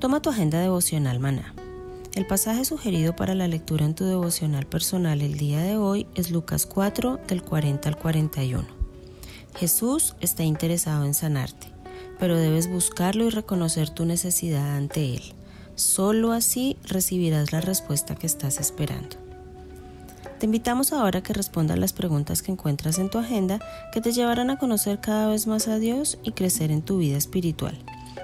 Toma tu agenda devocional maná. El pasaje sugerido para la lectura en tu devocional personal el día de hoy es Lucas 4 del 40 al 41. Jesús está interesado en sanarte, pero debes buscarlo y reconocer tu necesidad ante Él. Solo así recibirás la respuesta que estás esperando. Te invitamos ahora a que respondas las preguntas que encuentras en tu agenda que te llevarán a conocer cada vez más a Dios y crecer en tu vida espiritual.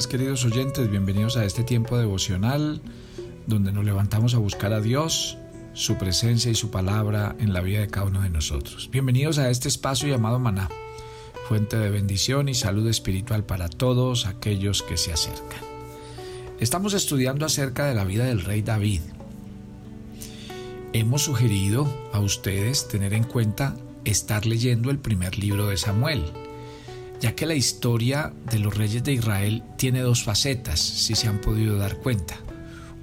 Queridos oyentes, bienvenidos a este tiempo devocional donde nos levantamos a buscar a Dios, su presencia y su palabra en la vida de cada uno de nosotros. Bienvenidos a este espacio llamado Maná, fuente de bendición y salud espiritual para todos aquellos que se acercan. Estamos estudiando acerca de la vida del rey David. Hemos sugerido a ustedes tener en cuenta estar leyendo el primer libro de Samuel ya que la historia de los reyes de Israel tiene dos facetas, si se han podido dar cuenta.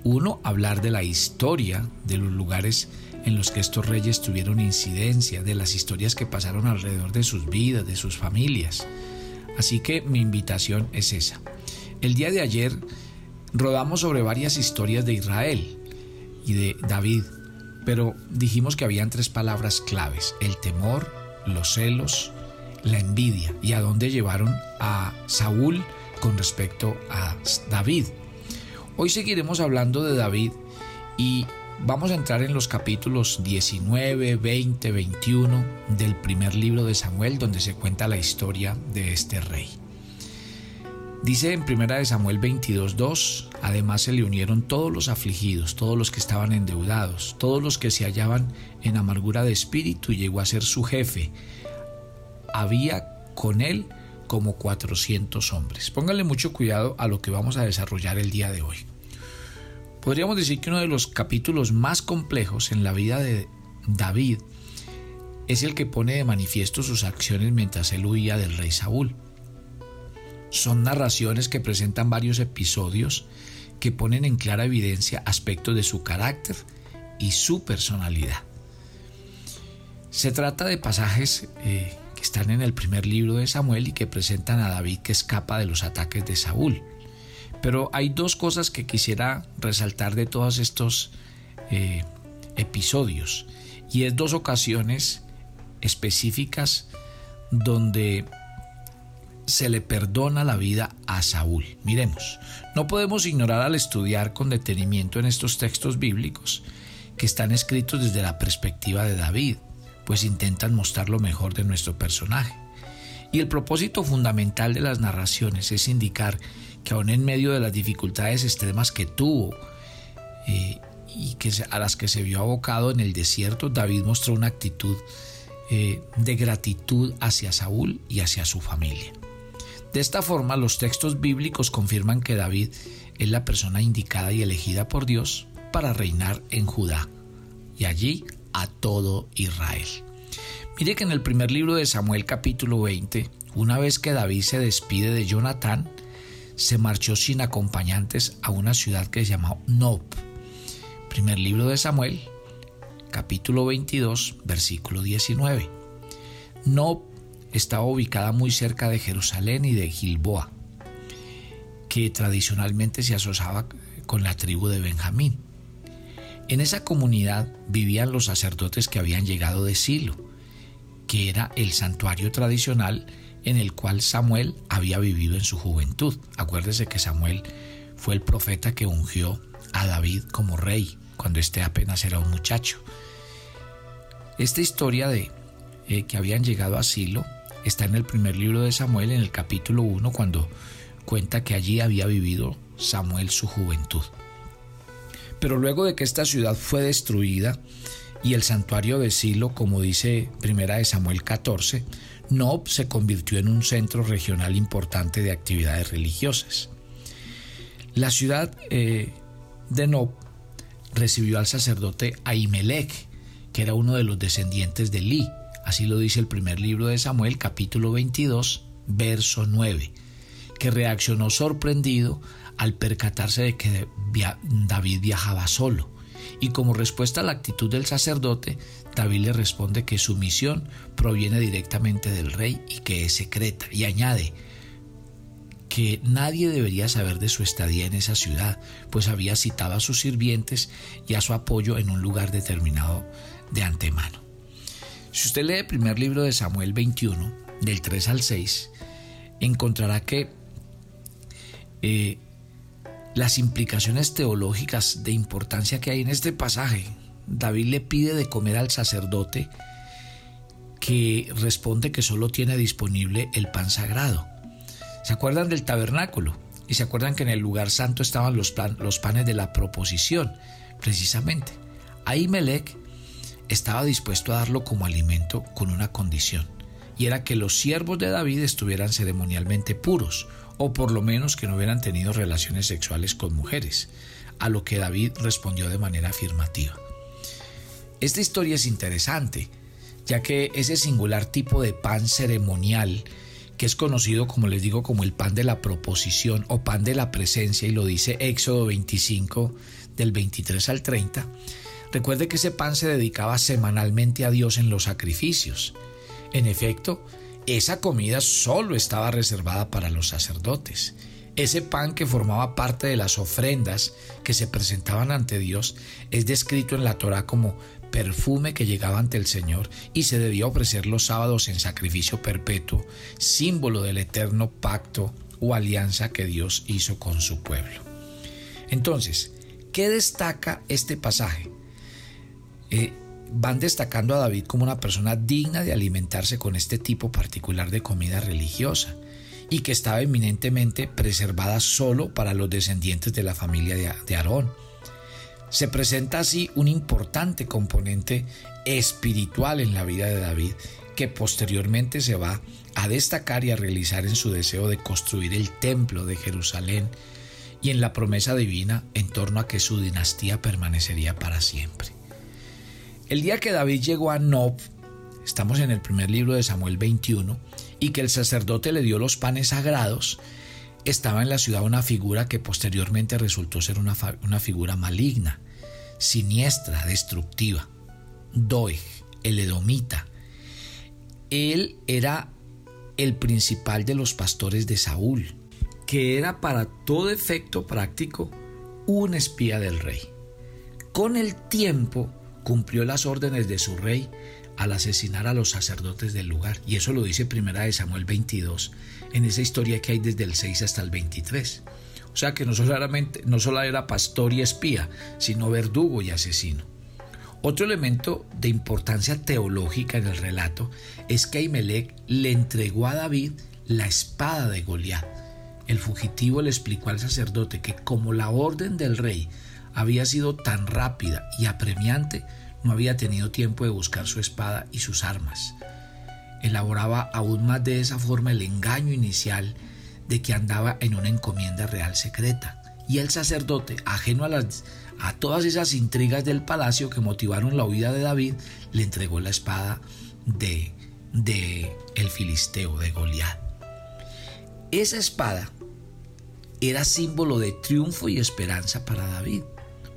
Uno, hablar de la historia de los lugares en los que estos reyes tuvieron incidencia, de las historias que pasaron alrededor de sus vidas, de sus familias. Así que mi invitación es esa. El día de ayer rodamos sobre varias historias de Israel y de David, pero dijimos que habían tres palabras claves, el temor, los celos la envidia y a dónde llevaron a Saúl con respecto a David. Hoy seguiremos hablando de David y vamos a entrar en los capítulos 19, 20, 21 del primer libro de Samuel donde se cuenta la historia de este rey. Dice en primera de Samuel 22:2, además se le unieron todos los afligidos, todos los que estaban endeudados, todos los que se hallaban en amargura de espíritu y llegó a ser su jefe, había con él como 400 hombres. Pónganle mucho cuidado a lo que vamos a desarrollar el día de hoy. Podríamos decir que uno de los capítulos más complejos en la vida de David es el que pone de manifiesto sus acciones mientras él huía del rey Saúl. Son narraciones que presentan varios episodios que ponen en clara evidencia aspectos de su carácter y su personalidad. Se trata de pasajes eh, que están en el primer libro de Samuel y que presentan a David que escapa de los ataques de Saúl. Pero hay dos cosas que quisiera resaltar de todos estos eh, episodios. Y es dos ocasiones específicas donde se le perdona la vida a Saúl. Miremos, no podemos ignorar al estudiar con detenimiento en estos textos bíblicos que están escritos desde la perspectiva de David pues intentan mostrar lo mejor de nuestro personaje. Y el propósito fundamental de las narraciones es indicar que aun en medio de las dificultades extremas que tuvo eh, y que a las que se vio abocado en el desierto, David mostró una actitud eh, de gratitud hacia Saúl y hacia su familia. De esta forma, los textos bíblicos confirman que David es la persona indicada y elegida por Dios para reinar en Judá y allí a todo Israel. Mire que en el primer libro de Samuel capítulo 20, una vez que David se despide de Jonatán, se marchó sin acompañantes a una ciudad que se llamó Nob. Primer libro de Samuel, capítulo 22, versículo 19. Nob estaba ubicada muy cerca de Jerusalén y de Gilboa, que tradicionalmente se asociaba con la tribu de Benjamín. En esa comunidad vivían los sacerdotes que habían llegado de Silo, que era el santuario tradicional en el cual Samuel había vivido en su juventud. Acuérdese que Samuel fue el profeta que ungió a David como rey cuando éste apenas era un muchacho. Esta historia de eh, que habían llegado a Silo está en el primer libro de Samuel, en el capítulo 1, cuando cuenta que allí había vivido Samuel su juventud. Pero luego de que esta ciudad fue destruida, y el santuario de Silo, como dice Primera de Samuel 14, Nob se convirtió en un centro regional importante de actividades religiosas. La ciudad eh, de Nob recibió al sacerdote Ahimelech, que era uno de los descendientes de Li. Así lo dice el primer libro de Samuel, capítulo 22, verso 9, que reaccionó sorprendido al percatarse de que David viajaba solo y como respuesta a la actitud del sacerdote, David le responde que su misión proviene directamente del rey y que es secreta. Y añade que nadie debería saber de su estadía en esa ciudad, pues había citado a sus sirvientes y a su apoyo en un lugar determinado de antemano. Si usted lee el primer libro de Samuel 21, del 3 al 6, encontrará que eh, las implicaciones teológicas de importancia que hay en este pasaje. David le pide de comer al sacerdote que responde que solo tiene disponible el pan sagrado. ¿Se acuerdan del tabernáculo? Y se acuerdan que en el lugar santo estaban los, panes de la proposición, precisamente. Ahí Melech estaba dispuesto a darlo como alimento con una condición, y era que los siervos de David estuvieran ceremonialmente puros, o por lo menos que no hubieran tenido relaciones sexuales con mujeres, a lo que David respondió de manera afirmativa. Esta historia es interesante, ya que ese singular tipo de pan ceremonial, que es conocido como les digo como el pan de la proposición o pan de la presencia, y lo dice Éxodo 25 del 23 al 30, recuerde que ese pan se dedicaba semanalmente a Dios en los sacrificios. En efecto, esa comida solo estaba reservada para los sacerdotes. Ese pan que formaba parte de las ofrendas que se presentaban ante Dios es descrito en la Torah como perfume que llegaba ante el Señor y se debía ofrecer los sábados en sacrificio perpetuo, símbolo del eterno pacto o alianza que Dios hizo con su pueblo. Entonces, ¿qué destaca este pasaje? Eh, van destacando a David como una persona digna de alimentarse con este tipo particular de comida religiosa y que estaba eminentemente preservada solo para los descendientes de la familia de Aarón. Se presenta así un importante componente espiritual en la vida de David que posteriormente se va a destacar y a realizar en su deseo de construir el templo de Jerusalén y en la promesa divina en torno a que su dinastía permanecería para siempre. El día que David llegó a Nob, estamos en el primer libro de Samuel 21, y que el sacerdote le dio los panes sagrados, estaba en la ciudad una figura que posteriormente resultó ser una, una figura maligna, siniestra, destructiva. Doeg, el edomita. Él era el principal de los pastores de Saúl, que era para todo efecto práctico un espía del rey. Con el tiempo, cumplió las órdenes de su rey al asesinar a los sacerdotes del lugar. Y eso lo dice primera de Samuel 22, en esa historia que hay desde el 6 hasta el 23. O sea que no solamente no solo era pastor y espía, sino verdugo y asesino. Otro elemento de importancia teológica en el relato es que Ahimelech le entregó a David la espada de Goliat. El fugitivo le explicó al sacerdote que como la orden del rey había sido tan rápida y apremiante, no había tenido tiempo de buscar su espada y sus armas. Elaboraba aún más de esa forma el engaño inicial de que andaba en una encomienda real secreta. Y el sacerdote, ajeno a todas esas intrigas del palacio que motivaron la huida de David, le entregó la espada de, de el filisteo, de Goliat. Esa espada era símbolo de triunfo y esperanza para David,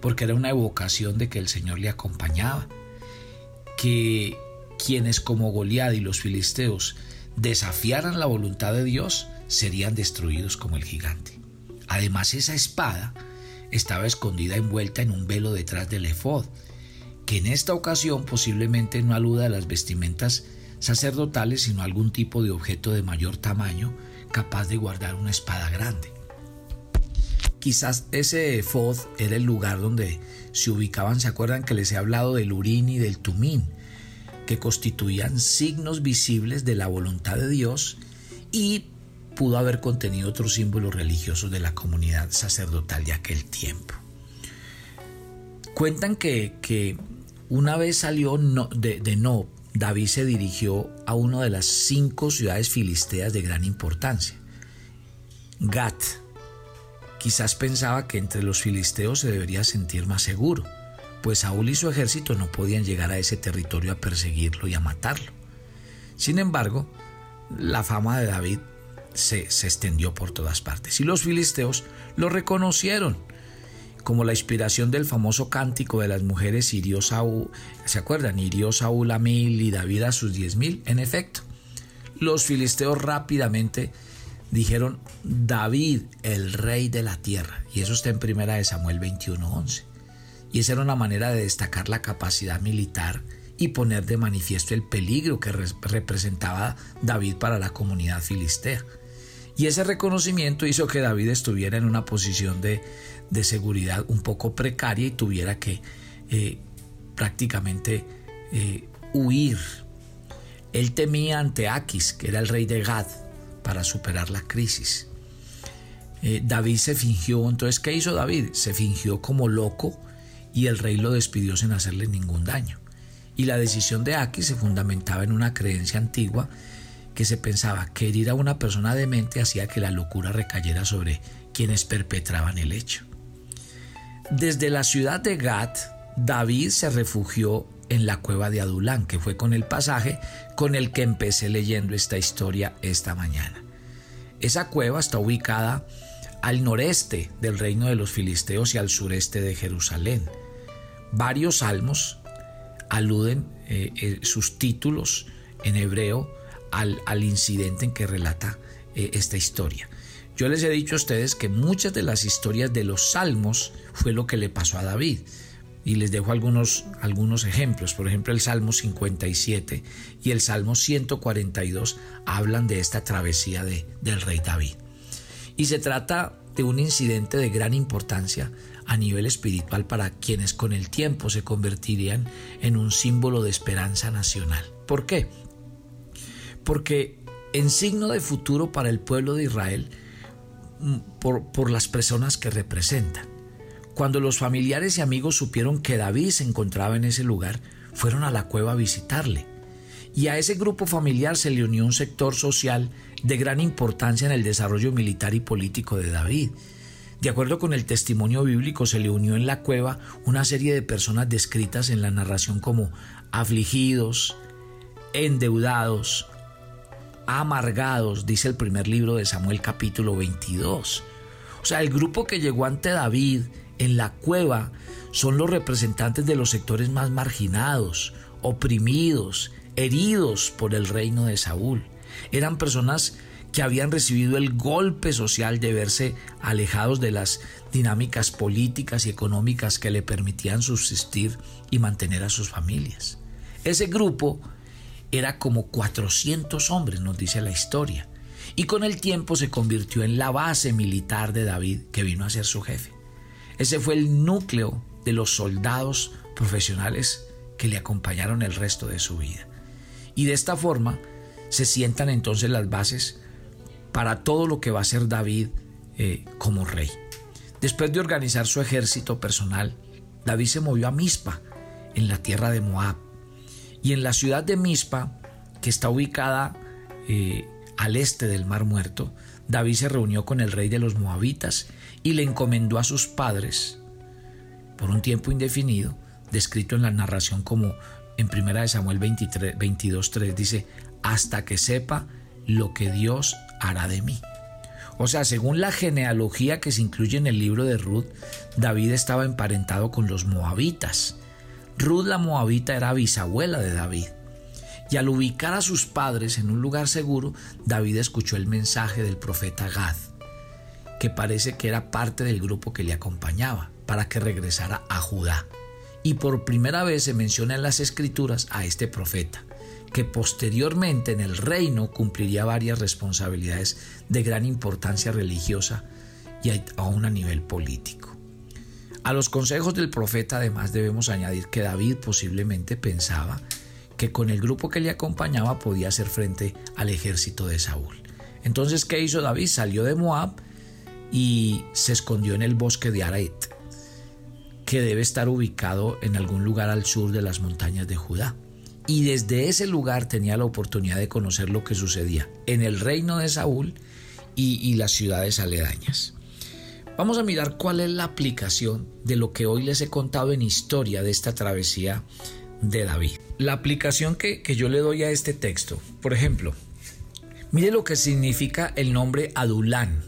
porque era una evocación de que el Señor le acompañaba, que quienes como Goliat y los filisteos desafiaran la voluntad de Dios serían destruidos como el gigante. Además, esa espada estaba escondida envuelta en un velo detrás del efod, que en esta ocasión posiblemente no aluda a las vestimentas sacerdotales, sino a algún tipo de objeto de mayor tamaño capaz de guardar una espada grande. Quizás ese efod era el lugar donde se ubicaban, ¿se acuerdan que les he hablado del urín y del tumín? que constituían signos visibles de la voluntad de Dios y pudo haber contenido otros símbolos religiosos de la comunidad sacerdotal de aquel tiempo. Cuentan que, una vez salió de, de David se dirigió a una de las cinco ciudades filisteas de gran importancia, Gat. Quizás pensaba que entre los filisteos se debería sentir más seguro, pues Saúl y su ejército no podían llegar a ese territorio a perseguirlo y a matarlo. Sin embargo, la fama de David se, extendió por todas partes. Y los filisteos lo reconocieron como la inspiración del famoso cántico de las mujeres hirió Saúl, ¿se acuerdan? Hirió Saúl a mil y David a sus diez mil. En efecto, los filisteos rápidamente dijeron David, el rey de la tierra. Y eso está en primera de Samuel 21:11. Y esa era una manera de destacar la capacidad militar y poner de manifiesto el peligro que representaba David para la comunidad filistea. Y ese reconocimiento hizo que David estuviera en una posición de, seguridad un poco precaria y tuviera que eh, prácticamente eh, huir. Él temía ante Aquis, que era el rey de Gad, para superar la crisis. Eh, David se fingió, entonces, ¿qué hizo David? Se fingió como loco y el rey lo despidió sin hacerle ningún daño. Y la decisión de Aquis se fundamentaba en una creencia antigua que se pensaba que herir a una persona demente hacía que la locura recayera sobre quienes perpetraban el hecho. Desde la ciudad de Gat, David se refugió en la cueva de Adulán, que fue con el pasaje con el que empecé leyendo esta historia esta mañana. Esa cueva está ubicada al noreste del reino de los filisteos y al sureste de Jerusalén. Varios salmos aluden eh, eh, sus títulos en hebreo al, incidente en que relata eh, esta historia. Yo les he dicho a ustedes que muchas de las historias de los salmos fue lo que le pasó a David. Y les dejo algunos, algunos ejemplos. Por ejemplo, el Salmo 57 y el Salmo 142 hablan de esta travesía de, del rey David. Y se trata de un incidente de gran importancia a nivel espiritual para quienes con el tiempo se convertirían en un símbolo de esperanza nacional. ¿Por qué? porque en signo de futuro para el pueblo de Israel, mm, por, las personas que representan. Cuando los familiares y amigos supieron que David se encontraba en ese lugar, fueron a la cueva a visitarle. Y a ese grupo familiar se le unió un sector social de gran importancia en el desarrollo militar y político de David. De acuerdo con el testimonio bíblico, se le unió en la cueva una serie de personas descritas en la narración como afligidos, endeudados, amargados, dice el primer libro de Samuel capítulo 22. O sea, el grupo que llegó ante David en la cueva son los representantes de los sectores más marginados, oprimidos, heridos por el reino de Saúl. Eran personas que habían recibido el golpe social de verse alejados de las dinámicas políticas y económicas que le permitían subsistir y mantener a sus familias. Ese grupo era como 400 hombres, nos dice la historia, y con el tiempo se convirtió en la base militar de David, que vino a ser su jefe. Ese fue el núcleo de los soldados profesionales que le acompañaron el resto de su vida. Y de esta forma se sientan entonces las bases para todo lo que va a ser David eh, como rey. Después de organizar su ejército personal, David se movió a Mispa, en la tierra de Moab, y en la ciudad de Mispa, que está ubicada eh, al este del Mar Muerto, David se reunió con el rey de los Moabitas y le encomendó a sus padres, por un tiempo indefinido, descrito en la narración como en 1 Samuel 23, 22.3 dice, hasta que sepa lo que Dios hará de mí. O sea, según la genealogía que se incluye en el libro de Ruth, David estaba emparentado con los moabitas. Ruth la moabita era bisabuela de David. Y al ubicar a sus padres en un lugar seguro, David escuchó el mensaje del profeta Gad, que parece que era parte del grupo que le acompañaba, para que regresara a Judá. Y por primera vez se menciona en las escrituras a este profeta que posteriormente en el reino cumpliría varias responsabilidades de gran importancia religiosa y aún a nivel político. A los consejos del profeta además debemos añadir que David posiblemente pensaba que con el grupo que le acompañaba podía hacer frente al ejército de Saúl. Entonces, ¿qué hizo David? Salió de Moab y se escondió en el bosque de Aret, que debe estar ubicado en algún lugar al sur de las montañas de Judá y desde ese lugar tenía la oportunidad de conocer lo que sucedía en el reino de Saúl y, las ciudades aledañas. Vamos a mirar cuál es la aplicación de lo que hoy les he contado en historia de esta travesía de David. La aplicación que, yo le doy a este texto, por ejemplo, mire lo que significa el nombre Adulán.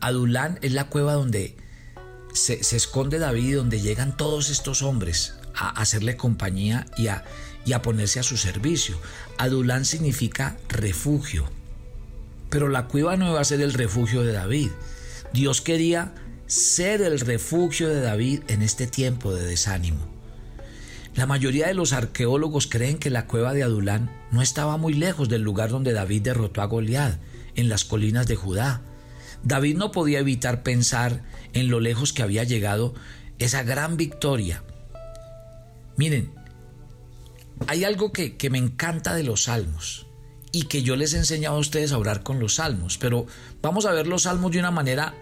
Adulán es la cueva donde se, se esconde David, donde llegan todos estos hombres a hacerle compañía y a, y a ponerse a su servicio. Adulán significa refugio. Pero la cueva no iba a ser el refugio de David. Dios quería ser el refugio de David en este tiempo de desánimo. La mayoría de los arqueólogos creen que la cueva de Adulán no estaba muy lejos del lugar donde David derrotó a Goliat, en las colinas de Judá. David no podía evitar pensar en lo lejos que había llegado esa gran victoria. Miren, hay algo que, me encanta de los salmos y que yo les he enseñado a ustedes a orar con los salmos, pero vamos a ver los salmos de una manera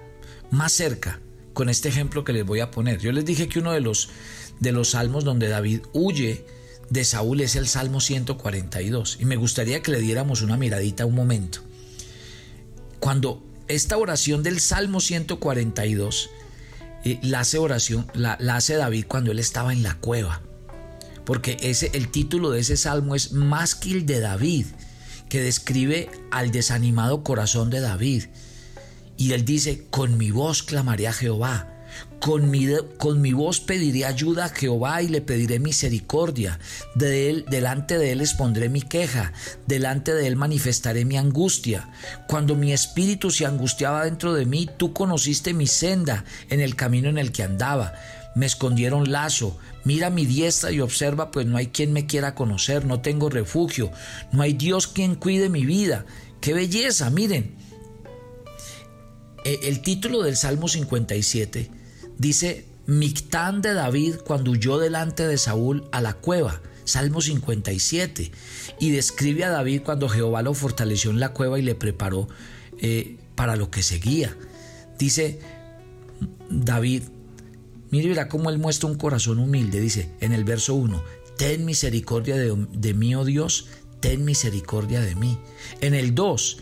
más cerca con este ejemplo que les voy a poner. Yo les dije que uno de los, de los salmos donde David huye de Saúl es el Salmo 142 y me gustaría que le diéramos una miradita un momento. Cuando esta oración del Salmo 142 eh, la hace oración, la hace David cuando él estaba en la cueva porque ese, el título de ese salmo es Másquil de David, que describe al desanimado corazón de David. Y él dice, con mi voz clamaré a Jehová, con mi, con mi, voz pediré ayuda a Jehová y le pediré misericordia. De él, delante de él expondré mi queja, delante de él manifestaré mi angustia. Cuando mi espíritu se angustiaba dentro de mí, tú conociste mi senda en el camino en el que andaba me escondieron lazo. Mira mi diestra y observa, pues no hay quien me quiera conocer, no tengo refugio, no hay Dios quien cuide mi vida. ¡Qué belleza! Miren, e, el título del Salmo 57 dice, Mictán de David cuando huyó delante de Saúl a la cueva. Salmo 57. Y describe a David cuando Jehová lo fortaleció en la cueva y le preparó eh, para lo que seguía. Dice David, Mire, verá cómo él muestra un corazón humilde. Dice en el verso 1, ten misericordia de, mí, oh Dios, ten misericordia de mí. En el 2,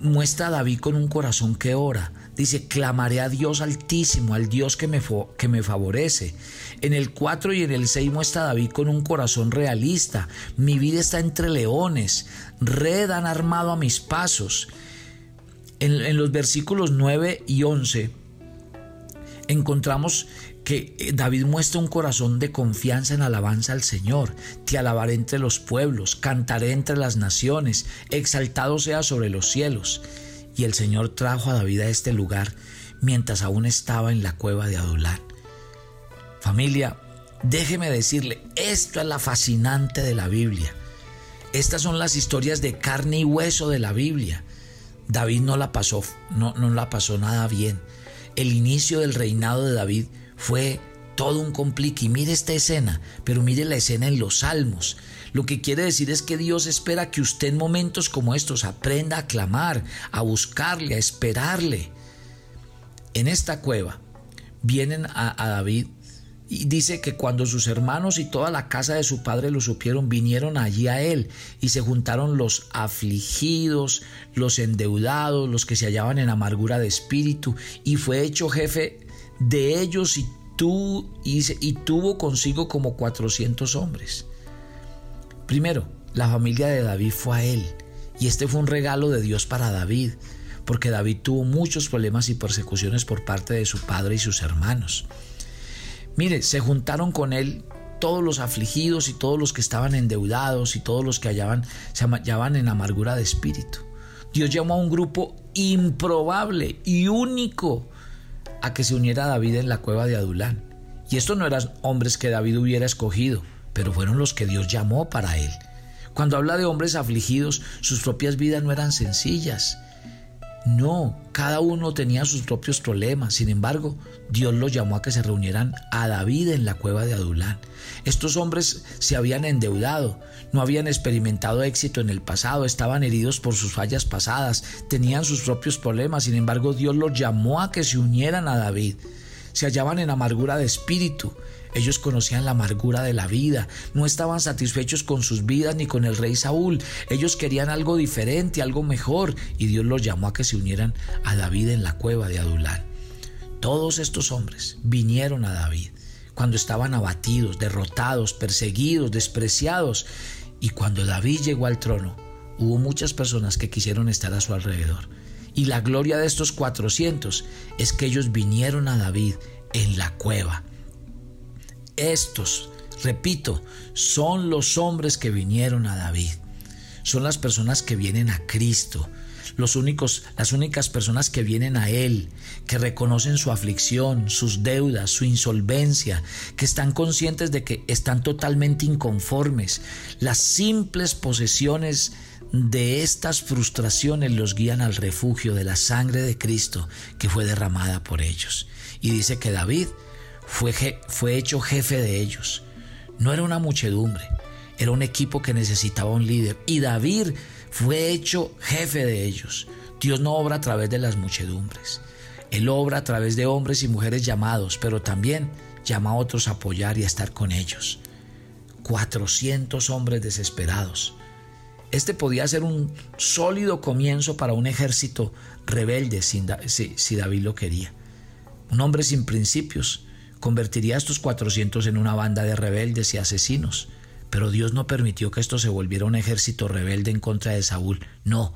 muestra a David con un corazón que ora. Dice, clamaré a Dios altísimo, al Dios que me, que me favorece. En el 4 y en el 6 muestra David con un corazón realista. Mi vida está entre leones, red han armado a mis pasos. En, en los versículos 9 y 11 encontramos que eh, David muestra un corazón de confianza en alabanza al Señor. Te alabaré entre los pueblos, cantaré entre las naciones, exaltado sea sobre los cielos. Y el Señor trajo a David a este lugar mientras aún estaba en la cueva de Adulán. Familia, déjeme decirle, esto es la fascinante de la Biblia. Estas son las historias de carne y hueso de la Biblia. David no la pasó, no, no la pasó nada bien el inicio del reinado de David fue todo un complique. Y mire esta escena, pero mire la escena en los salmos. Lo que quiere decir es que Dios espera que usted en momentos como estos aprenda a clamar, a buscarle, a esperarle. En esta cueva vienen a, a David y dice que cuando sus hermanos y toda la casa de su padre lo supieron, vinieron allí a él y se juntaron los afligidos, los endeudados, los que se hallaban en amargura de espíritu, y fue hecho jefe de ellos y y tuvo consigo como 400 hombres. Primero, la familia de David fue a él, y este fue un regalo de Dios para David, porque David tuvo muchos problemas y persecuciones por parte de su padre y sus hermanos. Mire, se juntaron con él todos los afligidos y todos los que estaban endeudados y todos los que hallaban, se hallaban en amargura de espíritu. Dios llamó a un grupo improbable y único a que se uniera David en la cueva de Adulán. Y estos no eran hombres que David hubiera escogido, pero fueron los que Dios llamó para él. Cuando habla de hombres afligidos, sus propias vidas no eran sencillas. No, cada uno tenía sus propios problemas. Sin embargo, Dios los llamó a que se reunieran a David en la cueva de Adulán. Estos hombres se habían endeudado, no habían experimentado éxito en el pasado, estaban heridos por sus fallas pasadas, tenían sus propios problemas. Sin embargo, Dios los llamó a que se unieran a David. Se hallaban en amargura de espíritu, ellos conocían la amargura de la vida, no estaban satisfechos con sus vidas ni con el rey Saúl. Ellos querían algo diferente, algo mejor, y Dios los llamó a que se unieran a David en la cueva de Adulán. Todos estos hombres vinieron a David cuando estaban abatidos, derrotados, perseguidos, despreciados, y cuando David llegó al trono, hubo muchas personas que quisieron estar a su alrededor. Y la gloria de estos 400 es que ellos vinieron a David en la cueva. Estos, repito, son los hombres que vinieron a David. Son las personas que vienen a Cristo. Los únicos, las únicas personas que vienen a Él, que reconocen su aflicción, sus deudas, su insolvencia, que están conscientes de que están totalmente inconformes. Las simples posesiones de estas frustraciones los guían al refugio de la sangre de Cristo que fue derramada por ellos. Y dice que David fue, fue hecho jefe de ellos. No era una muchedumbre, era un equipo que necesitaba un líder. Y David fue hecho jefe de ellos. Dios no obra a través de las muchedumbres. Él obra a través de hombres y mujeres llamados, pero también llama a otros a apoyar y a estar con ellos. 400 hombres desesperados. Este podía ser un sólido comienzo para un ejército rebelde si, si David lo quería. Un hombre sin principios, convertiría a estos 400 en una banda de rebeldes y asesinos. Pero Dios no permitió que esto se volviera un ejército rebelde en contra de Saúl. No,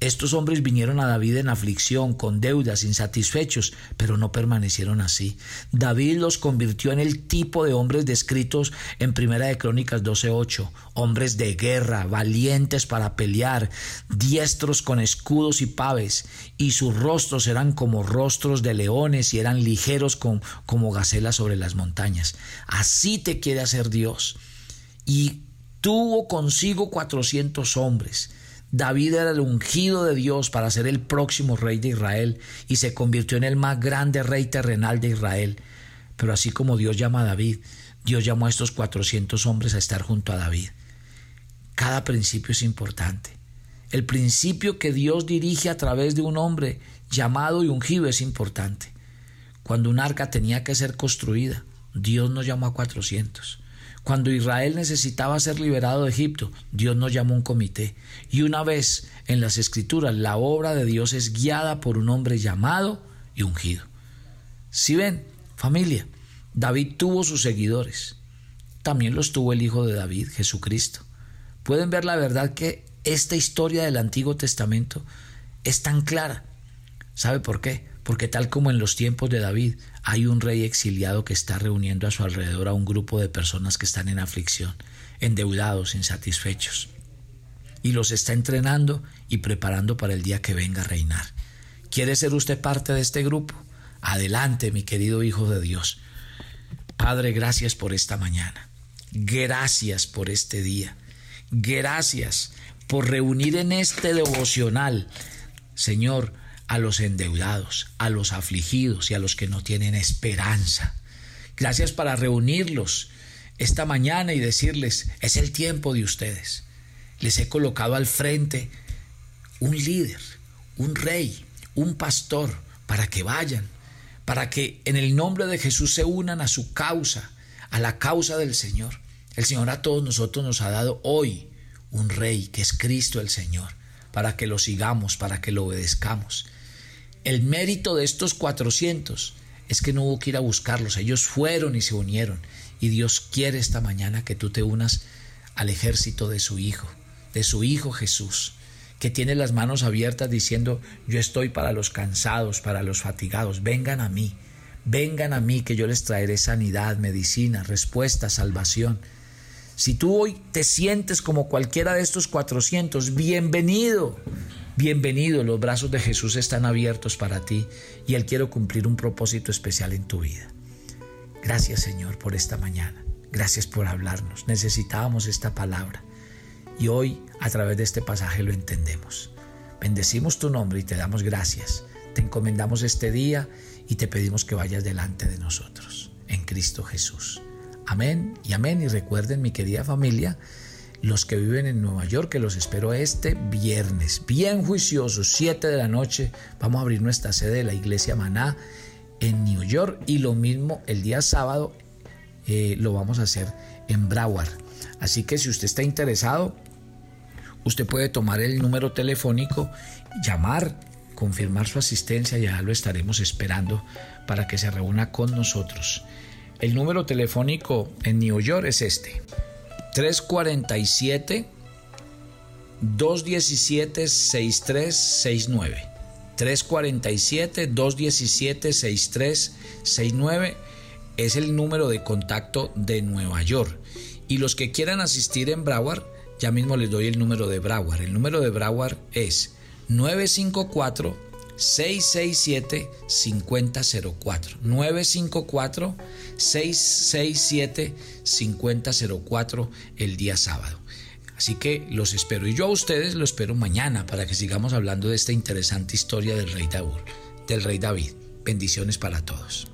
estos hombres vinieron a David en aflicción, con deudas, insatisfechos, pero no permanecieron así. David los convirtió en el tipo de hombres descritos en Primera de Crónicas 12:8, hombres de guerra, valientes para pelear, diestros con escudos y paves, y sus rostros eran como rostros de leones y eran ligeros como gacelas sobre las montañas. Así te quiere hacer Dios. Y tuvo consigo cuatrocientos hombres David era el ungido de Dios para ser el próximo rey de Israel y se convirtió en el más grande rey terrenal de Israel. Pero así como Dios llama a David, Dios llamó a estos 400 hombres a estar junto a David. Cada principio es importante. El principio que Dios dirige a través de un hombre llamado y ungido es importante. Cuando un arca tenía que ser construida, Dios nos llamó a 400. Cuando Israel necesitaba ser liberado de Egipto, Dios nos llamó un comité. Y una vez en las escrituras, la obra de Dios es guiada por un hombre llamado y ungido. Si ven, familia, David tuvo sus seguidores. También los tuvo el Hijo de David, Jesucristo. Pueden ver la verdad que esta historia del Antiguo Testamento es tan clara. ¿Sabe por qué? Porque tal como en los tiempos de David, hay un rey exiliado que está reuniendo a su alrededor a un grupo de personas que están en aflicción, endeudados, insatisfechos, y los está entrenando y preparando para el día que venga a reinar. ¿Quiere ser usted parte de este grupo? Adelante, mi querido Hijo de Dios. Padre, gracias por esta mañana. Gracias por este día. Gracias por reunir en este devocional, Señor, a los endeudados, a los afligidos y a los que no tienen esperanza. Gracias para reunirlos esta mañana y decirles, es el tiempo de ustedes. Les he colocado al frente un líder, un rey, un pastor, para que vayan, para que en el nombre de Jesús se unan a su causa, a la causa del Señor. El Señor a todos nosotros nos ha dado hoy un rey que es Cristo el Señor, para que lo sigamos, para que lo obedezcamos. El mérito de estos 400 es que no hubo que ir a buscarlos, ellos fueron y se unieron. Y Dios quiere esta mañana que tú te unas al ejército de su Hijo, de su Hijo Jesús, que tiene las manos abiertas diciendo, yo estoy para los cansados, para los fatigados, vengan a mí, vengan a mí que yo les traeré sanidad, medicina, respuesta, salvación. Si tú hoy te sientes como cualquiera de estos 400, bienvenido, bienvenido, los brazos de Jesús están abiertos para ti y Él quiere cumplir un propósito especial en tu vida. Gracias Señor por esta mañana, gracias por hablarnos, necesitábamos esta palabra y hoy a través de este pasaje lo entendemos. Bendecimos tu nombre y te damos gracias, te encomendamos este día y te pedimos que vayas delante de nosotros, en Cristo Jesús. Amén y amén. Y recuerden, mi querida familia, los que viven en Nueva York, que los espero este viernes, bien juiciosos, 7 de la noche. Vamos a abrir nuestra sede de la iglesia Maná en New York y lo mismo el día sábado eh, lo vamos a hacer en Broward. Así que si usted está interesado, usted puede tomar el número telefónico, llamar, confirmar su asistencia, ya lo estaremos esperando para que se reúna con nosotros. El número telefónico en New York es este. 347 217 6369. 347 217 6369 es el número de contacto de Nueva York. Y los que quieran asistir en Broward, ya mismo les doy el número de Broward. El número de Broward es 954 667-5004. 954-667-5004 el día sábado. Así que los espero y yo a ustedes lo espero mañana para que sigamos hablando de esta interesante historia del rey David. Del rey David. Bendiciones para todos.